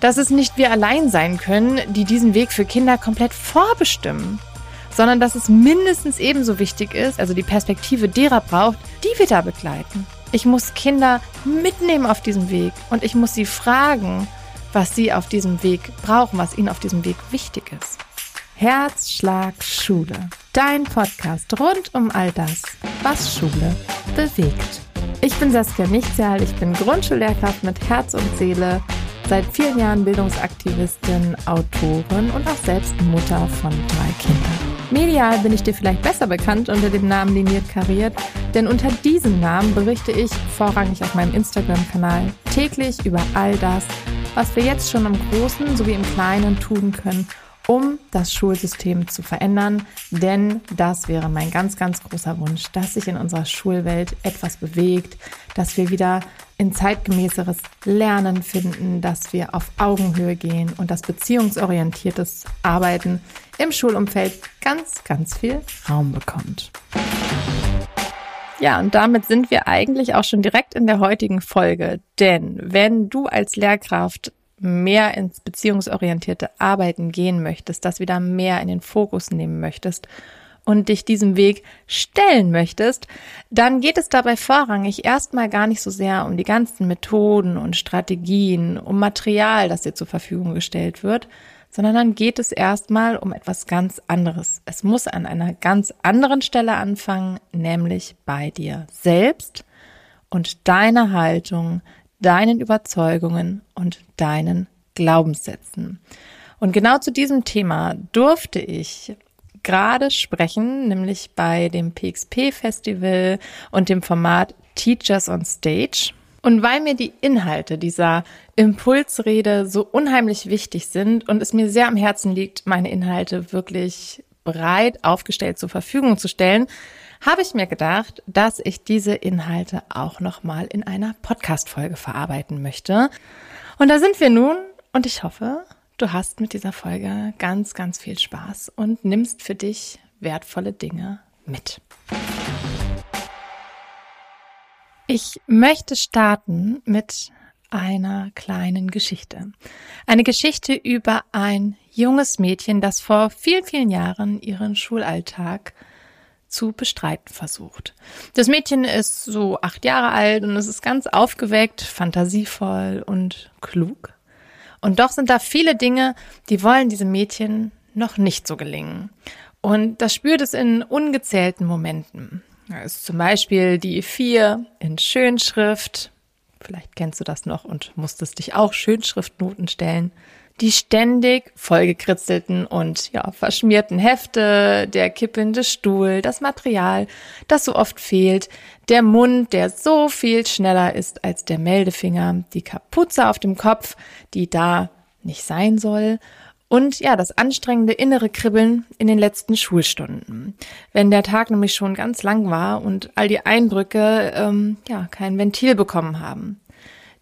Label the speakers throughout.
Speaker 1: dass es nicht wir allein sein können, die diesen Weg für Kinder komplett vorbestimmen, sondern dass es mindestens ebenso wichtig ist, also die Perspektive derer braucht, die wir da begleiten. Ich muss Kinder mitnehmen auf diesem Weg und ich muss sie fragen, was sie auf diesem Weg brauchen, was ihnen auf diesem Weg wichtig ist. Herzschlag Schule. Dein Podcast rund um all das, was Schule bewegt. Ich bin Saskia Nichtsjahl, ich bin Grundschullehrkraft mit Herz und Seele Seit vielen Jahren Bildungsaktivistin, Autorin und auch selbst Mutter von drei Kindern. Medial bin ich dir vielleicht besser bekannt unter dem Namen Liniert Kariert, denn unter diesem Namen berichte ich vorrangig auf meinem Instagram-Kanal täglich über all das, was wir jetzt schon im Großen sowie im Kleinen tun können, um das Schulsystem zu verändern. Denn das wäre mein ganz, ganz großer Wunsch, dass sich in unserer Schulwelt etwas bewegt, dass wir wieder in zeitgemäßeres Lernen finden, dass wir auf Augenhöhe gehen und dass beziehungsorientiertes Arbeiten im Schulumfeld ganz, ganz viel Raum bekommt. Ja, und damit sind wir eigentlich auch schon direkt in der heutigen Folge. Denn wenn du als Lehrkraft mehr ins beziehungsorientierte Arbeiten gehen möchtest, das wieder mehr in den Fokus nehmen möchtest und dich diesem Weg stellen möchtest, dann geht es dabei vorrangig erstmal gar nicht so sehr um die ganzen Methoden und Strategien, um Material, das dir zur Verfügung gestellt wird, sondern dann geht es erstmal um etwas ganz anderes. Es muss an einer ganz anderen Stelle anfangen, nämlich bei dir selbst und deiner Haltung, deinen Überzeugungen und deinen Glaubenssätzen. Und genau zu diesem Thema durfte ich gerade sprechen, nämlich bei dem PXP Festival und dem Format Teachers on Stage. Und weil mir die Inhalte dieser Impulsrede so unheimlich wichtig sind und es mir sehr am Herzen liegt, meine Inhalte wirklich breit aufgestellt zur Verfügung zu stellen, habe ich mir gedacht, dass ich diese Inhalte auch nochmal in einer Podcast-Folge verarbeiten möchte. Und da sind wir nun und ich hoffe, du hast mit dieser Folge ganz, ganz viel Spaß und nimmst für dich wertvolle Dinge mit. Ich möchte starten mit einer kleinen Geschichte. Eine Geschichte über ein junges Mädchen, das vor vielen, vielen Jahren ihren Schulalltag zu bestreiten versucht. Das Mädchen ist so acht Jahre alt und es ist ganz aufgeweckt, fantasievoll und klug. Und doch sind da viele Dinge, die wollen diesem Mädchen noch nicht so gelingen. Und das spürt es in ungezählten Momenten. Da ist zum Beispiel die vier in Schönschrift. Vielleicht kennst du das noch und musstest dich auch Schönschriftnoten stellen die ständig vollgekritzelten und ja, verschmierten Hefte, der kippelnde Stuhl, das Material, das so oft fehlt, der Mund, der so viel schneller ist als der Meldefinger, die Kapuze auf dem Kopf, die da nicht sein soll und ja, das anstrengende innere Kribbeln in den letzten Schulstunden. Wenn der Tag nämlich schon ganz lang war und all die Eindrücke ähm, ja kein Ventil bekommen haben.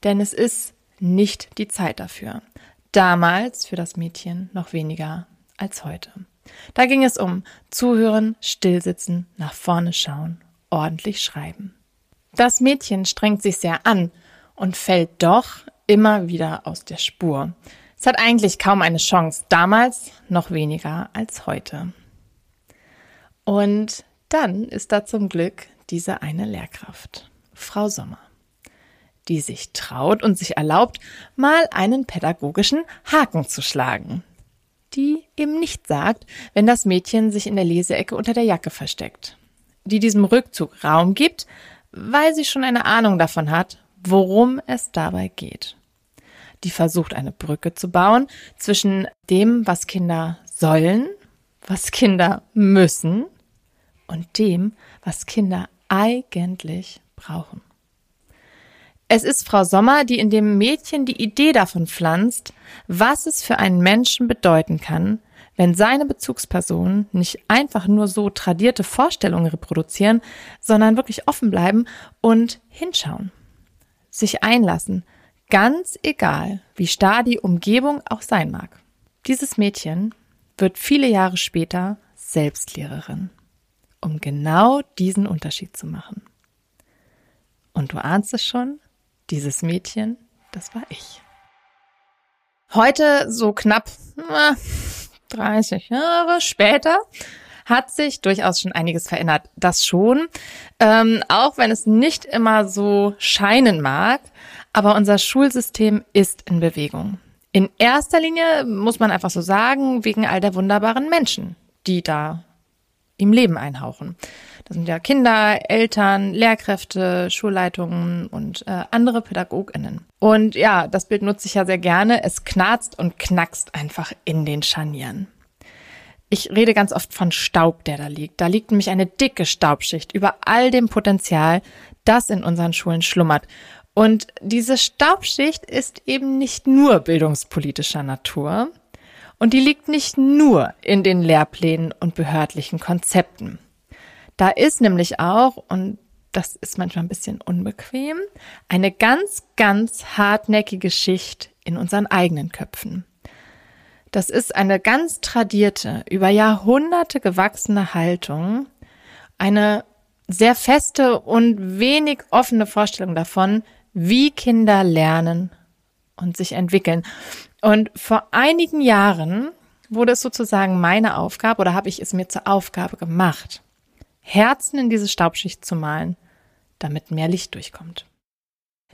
Speaker 1: Denn es ist nicht die Zeit dafür. Damals für das Mädchen noch weniger als heute. Da ging es um Zuhören, Stillsitzen, nach vorne schauen, ordentlich schreiben. Das Mädchen strengt sich sehr an und fällt doch immer wieder aus der Spur. Es hat eigentlich kaum eine Chance, damals noch weniger als heute. Und dann ist da zum Glück diese eine Lehrkraft, Frau Sommer die sich traut und sich erlaubt, mal einen pädagogischen Haken zu schlagen. Die eben nicht sagt, wenn das Mädchen sich in der Leseecke unter der Jacke versteckt. Die diesem Rückzug Raum gibt, weil sie schon eine Ahnung davon hat, worum es dabei geht. Die versucht eine Brücke zu bauen zwischen dem, was Kinder sollen, was Kinder müssen und dem, was Kinder eigentlich brauchen. Es ist Frau Sommer, die in dem Mädchen die Idee davon pflanzt, was es für einen Menschen bedeuten kann, wenn seine Bezugspersonen nicht einfach nur so tradierte Vorstellungen reproduzieren, sondern wirklich offen bleiben und hinschauen, sich einlassen, ganz egal, wie starr die Umgebung auch sein mag. Dieses Mädchen wird viele Jahre später Selbstlehrerin, um genau diesen Unterschied zu machen. Und du ahnst es schon, dieses Mädchen, das war ich. Heute, so knapp na, 30 Jahre später, hat sich durchaus schon einiges verändert. Das schon, ähm, auch wenn es nicht immer so scheinen mag. Aber unser Schulsystem ist in Bewegung. In erster Linie muss man einfach so sagen, wegen all der wunderbaren Menschen, die da ihm Leben einhauchen. Das sind ja Kinder, Eltern, Lehrkräfte, Schulleitungen und äh, andere PädagogInnen. Und ja, das Bild nutze ich ja sehr gerne. Es knarzt und knackst einfach in den Scharnieren. Ich rede ganz oft von Staub, der da liegt. Da liegt nämlich eine dicke Staubschicht über all dem Potenzial, das in unseren Schulen schlummert. Und diese Staubschicht ist eben nicht nur bildungspolitischer Natur und die liegt nicht nur in den Lehrplänen und behördlichen Konzepten. Da ist nämlich auch, und das ist manchmal ein bisschen unbequem, eine ganz, ganz hartnäckige Schicht in unseren eigenen Köpfen. Das ist eine ganz tradierte, über Jahrhunderte gewachsene Haltung, eine sehr feste und wenig offene Vorstellung davon, wie Kinder lernen und sich entwickeln. Und vor einigen Jahren wurde es sozusagen meine Aufgabe oder habe ich es mir zur Aufgabe gemacht, Herzen in diese Staubschicht zu malen, damit mehr Licht durchkommt.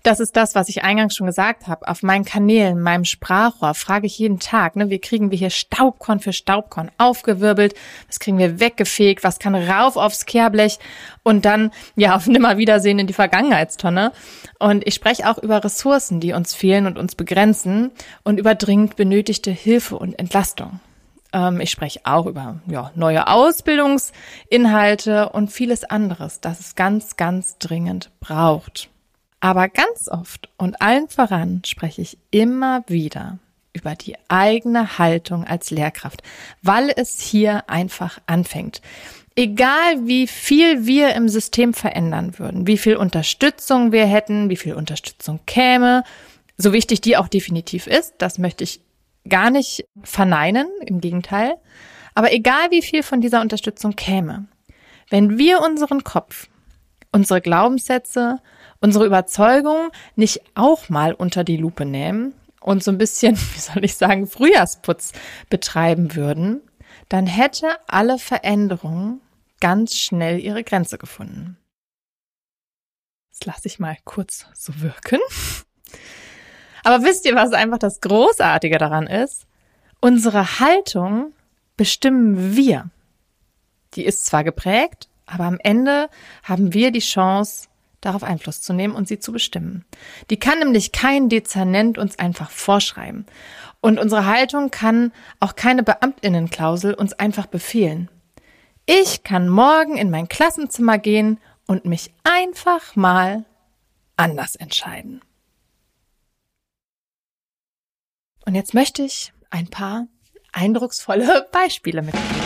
Speaker 1: Das ist das, was ich eingangs schon gesagt habe. Auf meinen Kanälen, meinem Sprachrohr frage ich jeden Tag, ne, wie kriegen wir hier Staubkorn für Staubkorn aufgewirbelt? Was kriegen wir weggefegt? Was kann rauf aufs Kehrblech? Und dann, ja, auf Nimmerwiedersehen in die Vergangenheitstonne. Und ich spreche auch über Ressourcen, die uns fehlen und uns begrenzen und über dringend benötigte Hilfe und Entlastung. Ähm, ich spreche auch über ja, neue Ausbildungsinhalte und vieles anderes, das es ganz, ganz dringend braucht. Aber ganz oft und allen voran spreche ich immer wieder über die eigene Haltung als Lehrkraft, weil es hier einfach anfängt. Egal wie viel wir im System verändern würden, wie viel Unterstützung wir hätten, wie viel Unterstützung käme, so wichtig die auch definitiv ist, das möchte ich gar nicht verneinen, im Gegenteil. Aber egal wie viel von dieser Unterstützung käme, wenn wir unseren Kopf, unsere Glaubenssätze, unsere Überzeugung nicht auch mal unter die Lupe nehmen und so ein bisschen, wie soll ich sagen, Frühjahrsputz betreiben würden, dann hätte alle Veränderung ganz schnell ihre Grenze gefunden. Das lasse ich mal kurz so wirken. Aber wisst ihr, was einfach das Großartige daran ist? Unsere Haltung bestimmen wir. Die ist zwar geprägt, aber am Ende haben wir die Chance, darauf Einfluss zu nehmen und sie zu bestimmen. Die kann nämlich kein Dezernent uns einfach vorschreiben. Und unsere Haltung kann auch keine Beamtinnenklausel uns einfach befehlen. Ich kann morgen in mein Klassenzimmer gehen und mich einfach mal anders entscheiden. Und jetzt möchte ich ein paar eindrucksvolle Beispiele mitgeben.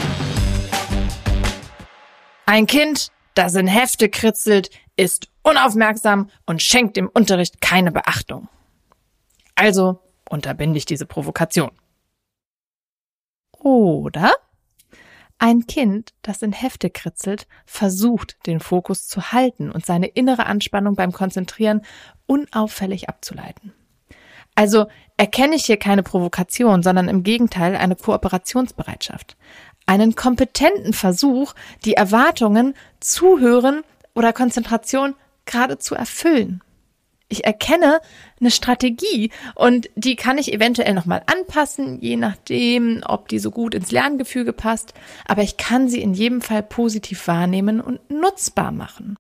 Speaker 1: Ein Kind, das in Hefte kritzelt, ist unaufmerksam und schenkt dem Unterricht keine Beachtung. Also unterbinde ich diese Provokation. Oder ein Kind, das in Hefte kritzelt, versucht, den Fokus zu halten und seine innere Anspannung beim Konzentrieren unauffällig abzuleiten. Also erkenne ich hier keine Provokation, sondern im Gegenteil eine Kooperationsbereitschaft. Einen kompetenten Versuch, die Erwartungen, Zuhören oder Konzentration gerade zu erfüllen. Ich erkenne eine Strategie und die kann ich eventuell nochmal anpassen, je nachdem, ob die so gut ins Lerngefüge passt, aber ich kann sie in jedem Fall positiv wahrnehmen und nutzbar machen.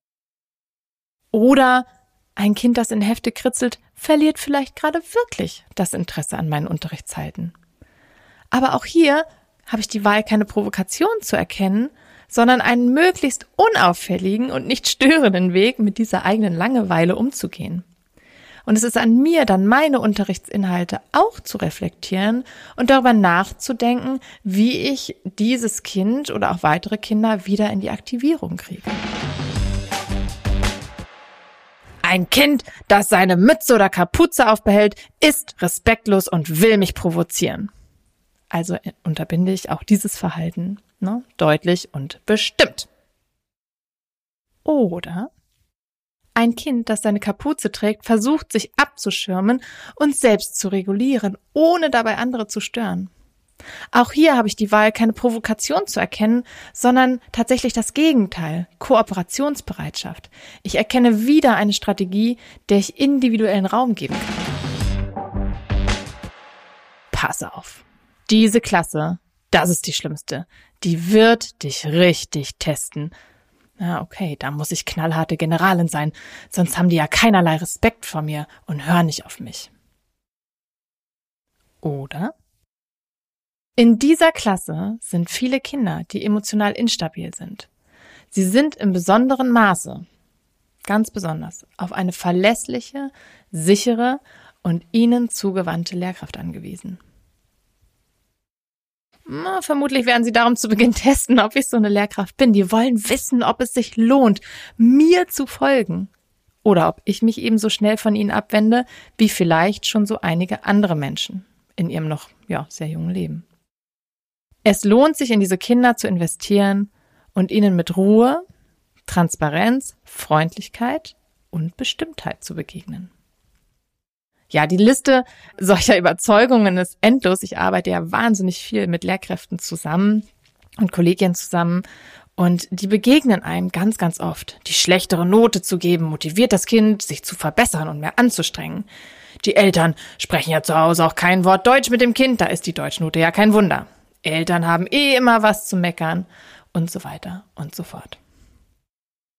Speaker 1: Oder ein Kind, das in Hefte kritzelt, verliert vielleicht gerade wirklich das Interesse an meinen Unterrichtszeiten. Aber auch hier habe ich die Wahl, keine Provokation zu erkennen, sondern einen möglichst unauffälligen und nicht störenden Weg, mit dieser eigenen Langeweile umzugehen. Und es ist an mir, dann meine Unterrichtsinhalte auch zu reflektieren und darüber nachzudenken, wie ich dieses Kind oder auch weitere Kinder wieder in die Aktivierung kriege. Ein Kind, das seine Mütze oder Kapuze aufbehält, ist respektlos und will mich provozieren. Also unterbinde ich auch dieses Verhalten ne, deutlich und bestimmt. Oder Ein Kind, das seine Kapuze trägt, versucht sich abzuschirmen und selbst zu regulieren, ohne dabei andere zu stören. Auch hier habe ich die Wahl, keine Provokation zu erkennen, sondern tatsächlich das Gegenteil, Kooperationsbereitschaft. Ich erkenne wieder eine Strategie, der ich individuellen Raum geben kann. Pass auf. Diese Klasse, das ist die schlimmste. Die wird dich richtig testen. Na, okay, da muss ich knallharte Generalin sein, sonst haben die ja keinerlei Respekt vor mir und hören nicht auf mich. Oder? In dieser Klasse sind viele Kinder, die emotional instabil sind. Sie sind im besonderen Maße, ganz besonders, auf eine verlässliche, sichere und ihnen zugewandte Lehrkraft angewiesen. Na, vermutlich werden sie darum zu Beginn testen, ob ich so eine Lehrkraft bin. Die wollen wissen, ob es sich lohnt, mir zu folgen. Oder ob ich mich ebenso schnell von ihnen abwende, wie vielleicht schon so einige andere Menschen in ihrem noch, ja, sehr jungen Leben. Es lohnt sich, in diese Kinder zu investieren und ihnen mit Ruhe, Transparenz, Freundlichkeit und Bestimmtheit zu begegnen. Ja, die Liste solcher Überzeugungen ist endlos. Ich arbeite ja wahnsinnig viel mit Lehrkräften zusammen und Kollegien zusammen und die begegnen einem ganz, ganz oft. Die schlechtere Note zu geben motiviert das Kind, sich zu verbessern und mehr anzustrengen. Die Eltern sprechen ja zu Hause auch kein Wort Deutsch mit dem Kind, da ist die Deutschnote ja kein Wunder. Eltern haben eh immer was zu meckern und so weiter und so fort.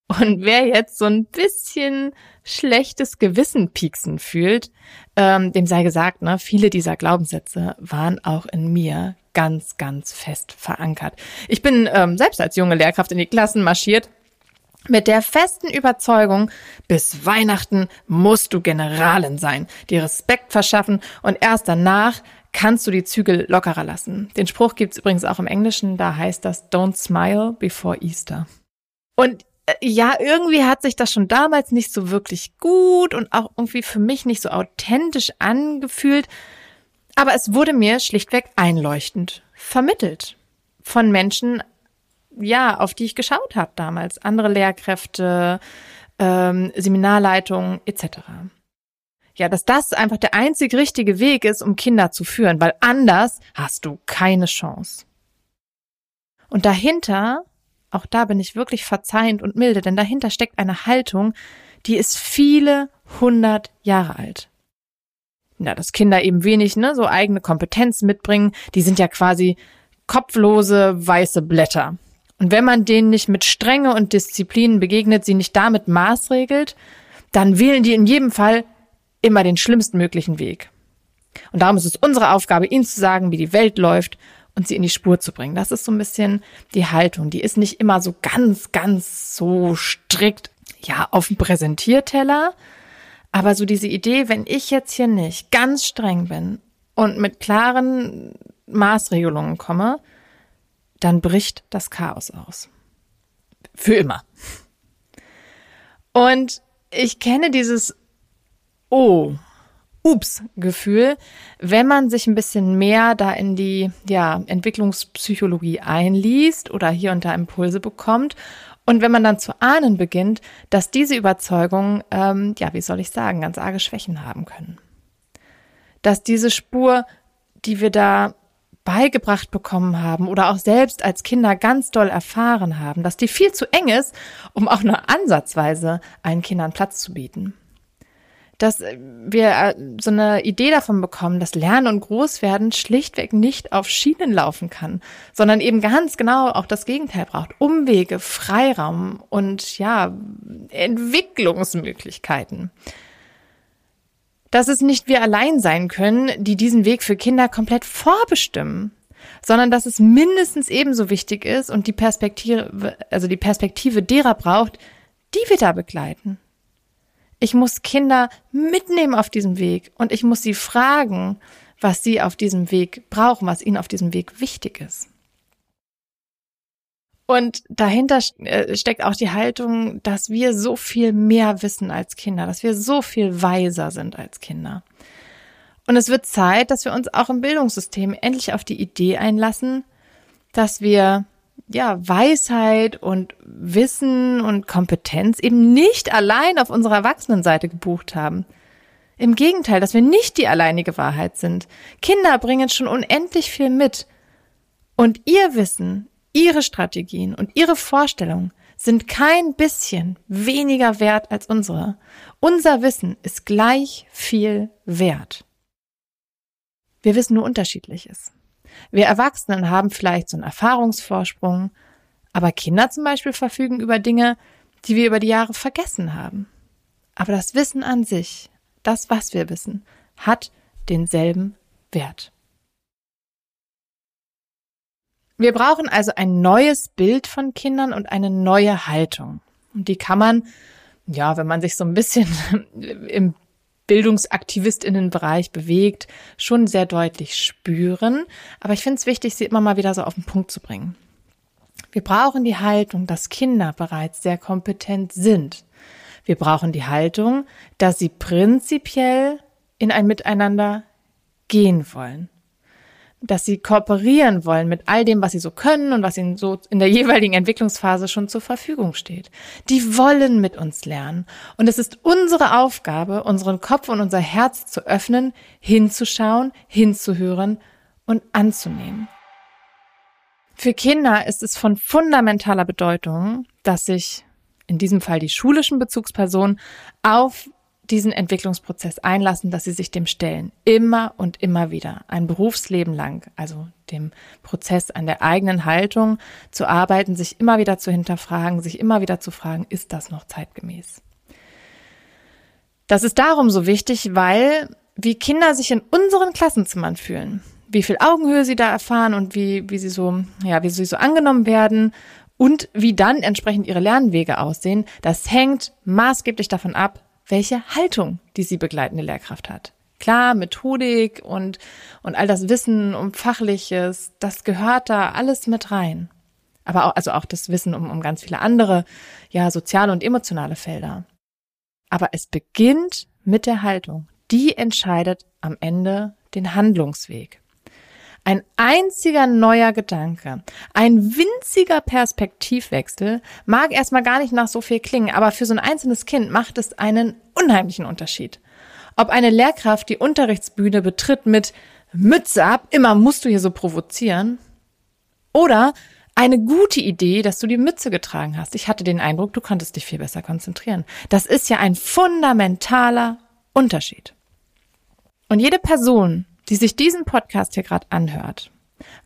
Speaker 1: Und wer jetzt so ein bisschen schlechtes Gewissen pieksen fühlt, ähm, dem sei gesagt, ne, viele dieser Glaubenssätze waren auch in mir ganz, ganz fest verankert. Ich bin ähm, selbst als junge Lehrkraft in die Klassen marschiert mit der festen Überzeugung, bis Weihnachten musst du Generalin sein, dir Respekt verschaffen und erst danach kannst du die Zügel lockerer lassen. Den Spruch gibt's übrigens auch im Englischen, da heißt das Don't smile before Easter. Und ja, irgendwie hat sich das schon damals nicht so wirklich gut und auch irgendwie für mich nicht so authentisch angefühlt, aber es wurde mir schlichtweg einleuchtend vermittelt von Menschen, ja, auf die ich geschaut habe damals, andere Lehrkräfte, ähm, Seminarleitungen etc ja, dass das einfach der einzig richtige Weg ist, um Kinder zu führen, weil anders hast du keine Chance. Und dahinter, auch da bin ich wirklich verzeihend und milde, denn dahinter steckt eine Haltung, die ist viele hundert Jahre alt. Na, dass Kinder eben wenig, ne, so eigene Kompetenzen mitbringen, die sind ja quasi kopflose weiße Blätter. Und wenn man denen nicht mit Strenge und Disziplin begegnet, sie nicht damit maßregelt, dann wählen die in jedem Fall immer den schlimmsten möglichen Weg. Und darum ist es unsere Aufgabe, ihnen zu sagen, wie die Welt läuft und sie in die Spur zu bringen. Das ist so ein bisschen die Haltung. Die ist nicht immer so ganz, ganz so strikt, ja, auf dem Präsentierteller. Aber so diese Idee, wenn ich jetzt hier nicht ganz streng bin und mit klaren Maßregelungen komme, dann bricht das Chaos aus. Für immer. Und ich kenne dieses oh, ups Gefühl, wenn man sich ein bisschen mehr da in die ja, Entwicklungspsychologie einliest oder hier und da Impulse bekommt und wenn man dann zu ahnen beginnt, dass diese Überzeugungen, ähm, ja, wie soll ich sagen, ganz arge Schwächen haben können. Dass diese Spur, die wir da beigebracht bekommen haben oder auch selbst als Kinder ganz doll erfahren haben, dass die viel zu eng ist, um auch nur ansatzweise allen Kindern Platz zu bieten dass wir äh, so eine Idee davon bekommen, dass Lernen und Großwerden schlichtweg nicht auf Schienen laufen kann, sondern eben ganz genau auch das Gegenteil braucht. Umwege, Freiraum und ja, Entwicklungsmöglichkeiten. Dass es nicht wir allein sein können, die diesen Weg für Kinder komplett vorbestimmen, sondern dass es mindestens ebenso wichtig ist und die Perspektive, also die Perspektive derer braucht, die wir da begleiten. Ich muss Kinder mitnehmen auf diesem Weg und ich muss sie fragen, was sie auf diesem Weg brauchen, was ihnen auf diesem Weg wichtig ist. Und dahinter äh, steckt auch die Haltung, dass wir so viel mehr wissen als Kinder, dass wir so viel weiser sind als Kinder. Und es wird Zeit, dass wir uns auch im Bildungssystem endlich auf die Idee einlassen, dass wir ja, Weisheit und Wissen und Kompetenz eben nicht allein auf unserer Erwachsenenseite gebucht haben. Im Gegenteil, dass wir nicht die alleinige Wahrheit sind. Kinder bringen schon unendlich viel mit. Und ihr Wissen, ihre Strategien und ihre Vorstellungen sind kein bisschen weniger wert als unsere. Unser Wissen ist gleich viel wert. Wir wissen nur unterschiedliches. Wir Erwachsenen haben vielleicht so einen Erfahrungsvorsprung, aber Kinder zum Beispiel verfügen über Dinge, die wir über die Jahre vergessen haben. Aber das Wissen an sich, das, was wir wissen, hat denselben Wert. Wir brauchen also ein neues Bild von Kindern und eine neue Haltung. Und die kann man, ja, wenn man sich so ein bisschen im Bildungsaktivistinnenbereich bewegt, schon sehr deutlich spüren. Aber ich finde es wichtig, sie immer mal wieder so auf den Punkt zu bringen. Wir brauchen die Haltung, dass Kinder bereits sehr kompetent sind. Wir brauchen die Haltung, dass sie prinzipiell in ein Miteinander gehen wollen dass sie kooperieren wollen mit all dem, was sie so können und was ihnen so in der jeweiligen Entwicklungsphase schon zur Verfügung steht. Die wollen mit uns lernen. Und es ist unsere Aufgabe, unseren Kopf und unser Herz zu öffnen, hinzuschauen, hinzuhören und anzunehmen. Für Kinder ist es von fundamentaler Bedeutung, dass sich in diesem Fall die schulischen Bezugspersonen auf diesen Entwicklungsprozess einlassen, dass sie sich dem stellen. Immer und immer wieder. Ein Berufsleben lang. Also dem Prozess an der eigenen Haltung zu arbeiten, sich immer wieder zu hinterfragen, sich immer wieder zu fragen, ist das noch zeitgemäß? Das ist darum so wichtig, weil wie Kinder sich in unseren Klassenzimmern fühlen, wie viel Augenhöhe sie da erfahren und wie, wie sie so, ja, wie sie so angenommen werden und wie dann entsprechend ihre Lernwege aussehen, das hängt maßgeblich davon ab, welche Haltung die sie begleitende Lehrkraft hat. Klar, Methodik und, und all das Wissen um Fachliches, das gehört da alles mit rein. Aber auch, also auch das Wissen um, um ganz viele andere, ja, soziale und emotionale Felder. Aber es beginnt mit der Haltung. Die entscheidet am Ende den Handlungsweg. Ein einziger neuer Gedanke, ein winziger Perspektivwechsel mag erstmal gar nicht nach so viel klingen, aber für so ein einzelnes Kind macht es einen unheimlichen Unterschied. Ob eine Lehrkraft die Unterrichtsbühne betritt mit Mütze ab, immer musst du hier so provozieren, oder eine gute Idee, dass du die Mütze getragen hast. Ich hatte den Eindruck, du konntest dich viel besser konzentrieren. Das ist ja ein fundamentaler Unterschied. Und jede Person, die sich diesen Podcast hier gerade anhört,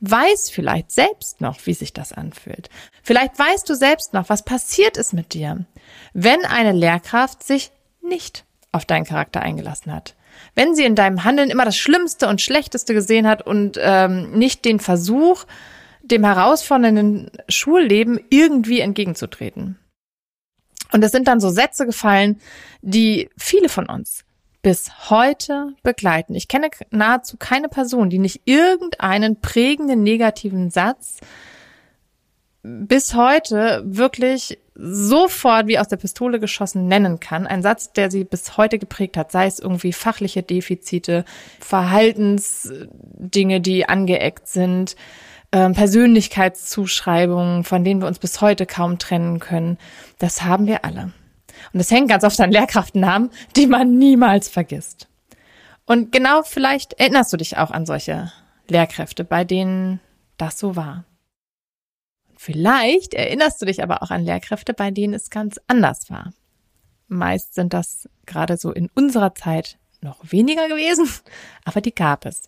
Speaker 1: weiß vielleicht selbst noch, wie sich das anfühlt. Vielleicht weißt du selbst noch, was passiert ist mit dir, wenn eine Lehrkraft sich nicht auf deinen Charakter eingelassen hat. Wenn sie in deinem Handeln immer das Schlimmste und Schlechteste gesehen hat und ähm, nicht den Versuch, dem herausfordernden Schulleben irgendwie entgegenzutreten. Und es sind dann so Sätze gefallen, die viele von uns bis heute begleiten. Ich kenne nahezu keine Person, die nicht irgendeinen prägenden negativen Satz bis heute wirklich sofort wie aus der Pistole geschossen nennen kann. Ein Satz, der sie bis heute geprägt hat, sei es irgendwie fachliche Defizite, Verhaltensdinge, die angeeckt sind, ähm, Persönlichkeitszuschreibungen, von denen wir uns bis heute kaum trennen können. Das haben wir alle. Und es hängt ganz oft an Lehrkraftnamen, die man niemals vergisst. Und genau vielleicht erinnerst du dich auch an solche Lehrkräfte, bei denen das so war. Vielleicht erinnerst du dich aber auch an Lehrkräfte, bei denen es ganz anders war. Meist sind das gerade so in unserer Zeit noch weniger gewesen, aber die gab es.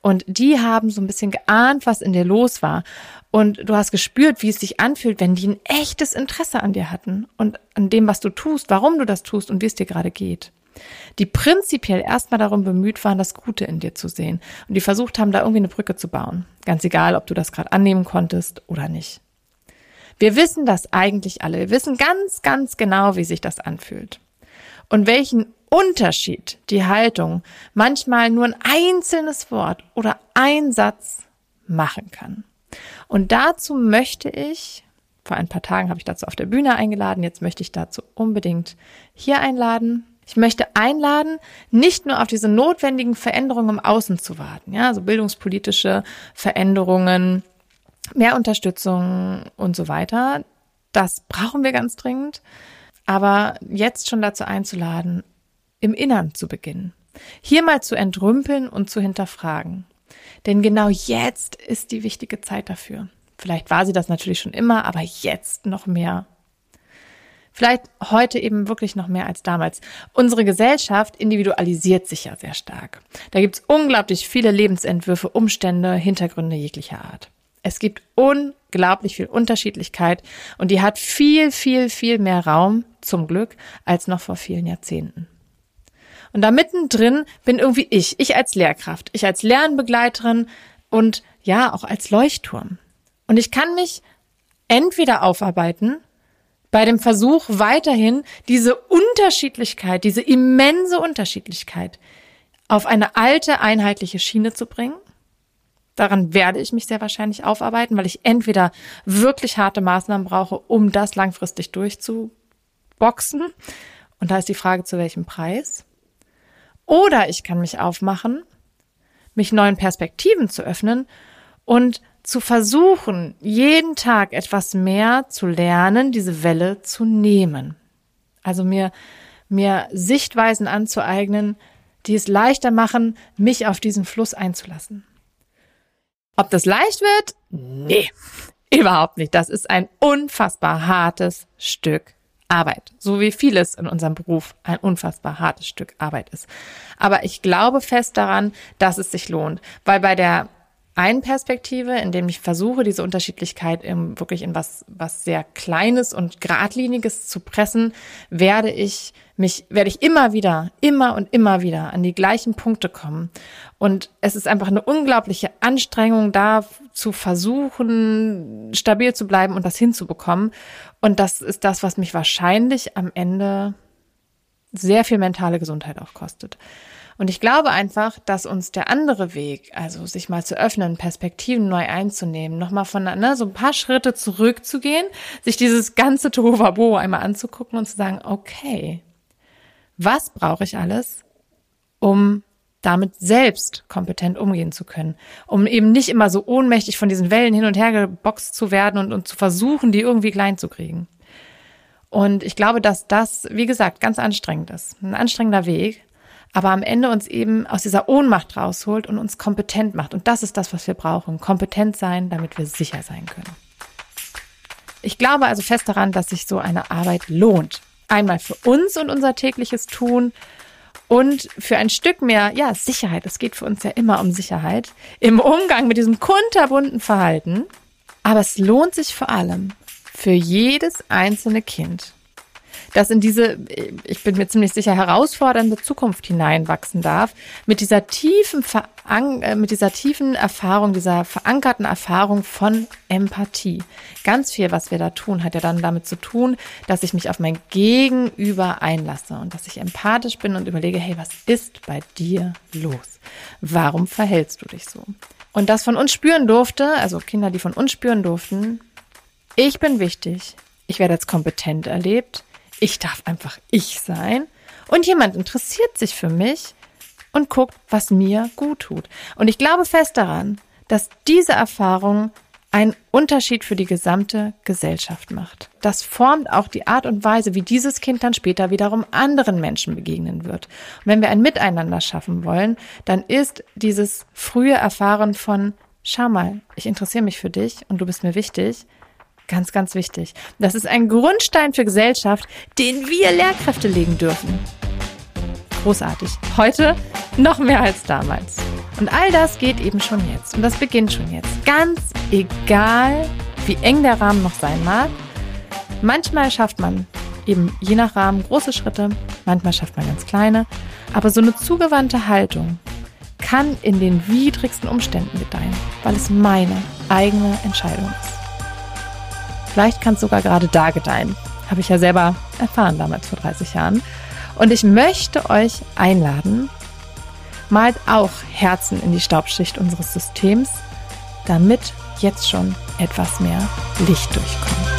Speaker 1: Und die haben so ein bisschen geahnt, was in dir los war. Und du hast gespürt, wie es sich anfühlt, wenn die ein echtes Interesse an dir hatten und an dem, was du tust, warum du das tust und wie es dir gerade geht. Die prinzipiell erstmal darum bemüht waren, das Gute in dir zu sehen. Und die versucht haben, da irgendwie eine Brücke zu bauen. Ganz egal, ob du das gerade annehmen konntest oder nicht. Wir wissen das eigentlich alle. Wir wissen ganz, ganz genau, wie sich das anfühlt. Und welchen Unterschied die Haltung manchmal nur ein einzelnes Wort oder ein Satz machen kann. Und dazu möchte ich, vor ein paar Tagen habe ich dazu auf der Bühne eingeladen, jetzt möchte ich dazu unbedingt hier einladen. Ich möchte einladen, nicht nur auf diese notwendigen Veränderungen im Außen zu warten, ja, also bildungspolitische Veränderungen, mehr Unterstützung und so weiter. Das brauchen wir ganz dringend. Aber jetzt schon dazu einzuladen, im Innern zu beginnen. Hier mal zu entrümpeln und zu hinterfragen. Denn genau jetzt ist die wichtige Zeit dafür. Vielleicht war sie das natürlich schon immer, aber jetzt noch mehr. Vielleicht heute eben wirklich noch mehr als damals. Unsere Gesellschaft individualisiert sich ja sehr stark. Da gibt es unglaublich viele Lebensentwürfe, Umstände, Hintergründe jeglicher Art. Es gibt unglaublich viel Unterschiedlichkeit und die hat viel, viel, viel mehr Raum, zum Glück, als noch vor vielen Jahrzehnten. Und da mittendrin bin irgendwie ich, ich als Lehrkraft, ich als Lernbegleiterin und ja, auch als Leuchtturm. Und ich kann mich entweder aufarbeiten bei dem Versuch weiterhin diese Unterschiedlichkeit, diese immense Unterschiedlichkeit auf eine alte einheitliche Schiene zu bringen. Daran werde ich mich sehr wahrscheinlich aufarbeiten, weil ich entweder wirklich harte Maßnahmen brauche, um das langfristig durchzuboxen. Und da ist die Frage, zu welchem Preis. Oder ich kann mich aufmachen, mich neuen Perspektiven zu öffnen und zu versuchen, jeden Tag etwas mehr zu lernen, diese Welle zu nehmen. Also mir, mir Sichtweisen anzueignen, die es leichter machen, mich auf diesen Fluss einzulassen. Ob das leicht wird? Nee, überhaupt nicht. Das ist ein unfassbar hartes Stück Arbeit, so wie vieles in unserem Beruf ein unfassbar hartes Stück Arbeit ist. Aber ich glaube fest daran, dass es sich lohnt, weil bei der einen Perspektive, indem ich versuche, diese Unterschiedlichkeit wirklich in was, was sehr Kleines und Gradliniges zu pressen, werde ich mich, werde ich immer wieder, immer und immer wieder an die gleichen Punkte kommen. Und es ist einfach eine unglaubliche Anstrengung, da zu versuchen, stabil zu bleiben und das hinzubekommen. Und das ist das, was mich wahrscheinlich am Ende sehr viel mentale Gesundheit auch kostet. Und ich glaube einfach, dass uns der andere Weg, also sich mal zu öffnen, Perspektiven neu einzunehmen, nochmal von ne, so ein paar Schritte zurückzugehen, sich dieses ganze Tohuwabo einmal anzugucken und zu sagen, okay, was brauche ich alles, um damit selbst kompetent umgehen zu können, um eben nicht immer so ohnmächtig von diesen Wellen hin und her geboxt zu werden und, und zu versuchen, die irgendwie klein zu kriegen. Und ich glaube, dass das, wie gesagt, ganz anstrengend ist. Ein anstrengender Weg aber am Ende uns eben aus dieser Ohnmacht rausholt und uns kompetent macht. Und das ist das, was wir brauchen. Kompetent sein, damit wir sicher sein können. Ich glaube also fest daran, dass sich so eine Arbeit lohnt. Einmal für uns und unser tägliches Tun und für ein Stück mehr, ja, Sicherheit. Es geht für uns ja immer um Sicherheit im Umgang mit diesem kunterbunten Verhalten. Aber es lohnt sich vor allem für jedes einzelne Kind das in diese, ich bin mir ziemlich sicher, herausfordernde Zukunft hineinwachsen darf, mit dieser tiefen, Veran äh, mit dieser tiefen Erfahrung, dieser verankerten Erfahrung von Empathie. Ganz viel, was wir da tun, hat ja dann damit zu tun, dass ich mich auf mein Gegenüber einlasse und dass ich empathisch bin und überlege, hey, was ist bei dir los? Warum verhältst du dich so? Und das von uns spüren durfte, also Kinder, die von uns spüren durften, ich bin wichtig, ich werde als kompetent erlebt, ich darf einfach ich sein und jemand interessiert sich für mich und guckt, was mir gut tut. Und ich glaube fest daran, dass diese Erfahrung einen Unterschied für die gesamte Gesellschaft macht. Das formt auch die Art und Weise, wie dieses Kind dann später wiederum anderen Menschen begegnen wird. Und wenn wir ein Miteinander schaffen wollen, dann ist dieses frühe Erfahren von, schau mal, ich interessiere mich für dich und du bist mir wichtig, Ganz, ganz wichtig. Das ist ein Grundstein für Gesellschaft, den wir Lehrkräfte legen dürfen. Großartig. Heute noch mehr als damals. Und all das geht eben schon jetzt. Und das beginnt schon jetzt. Ganz egal, wie eng der Rahmen noch sein mag. Manchmal schafft man eben je nach Rahmen große Schritte, manchmal schafft man ganz kleine. Aber so eine zugewandte Haltung kann in den widrigsten Umständen gedeihen, weil es meine eigene Entscheidung ist. Vielleicht kann es sogar gerade da gedeihen. Habe ich ja selber erfahren damals vor 30 Jahren. Und ich möchte euch einladen, malt auch Herzen in die Staubschicht unseres Systems, damit jetzt schon etwas mehr Licht durchkommt.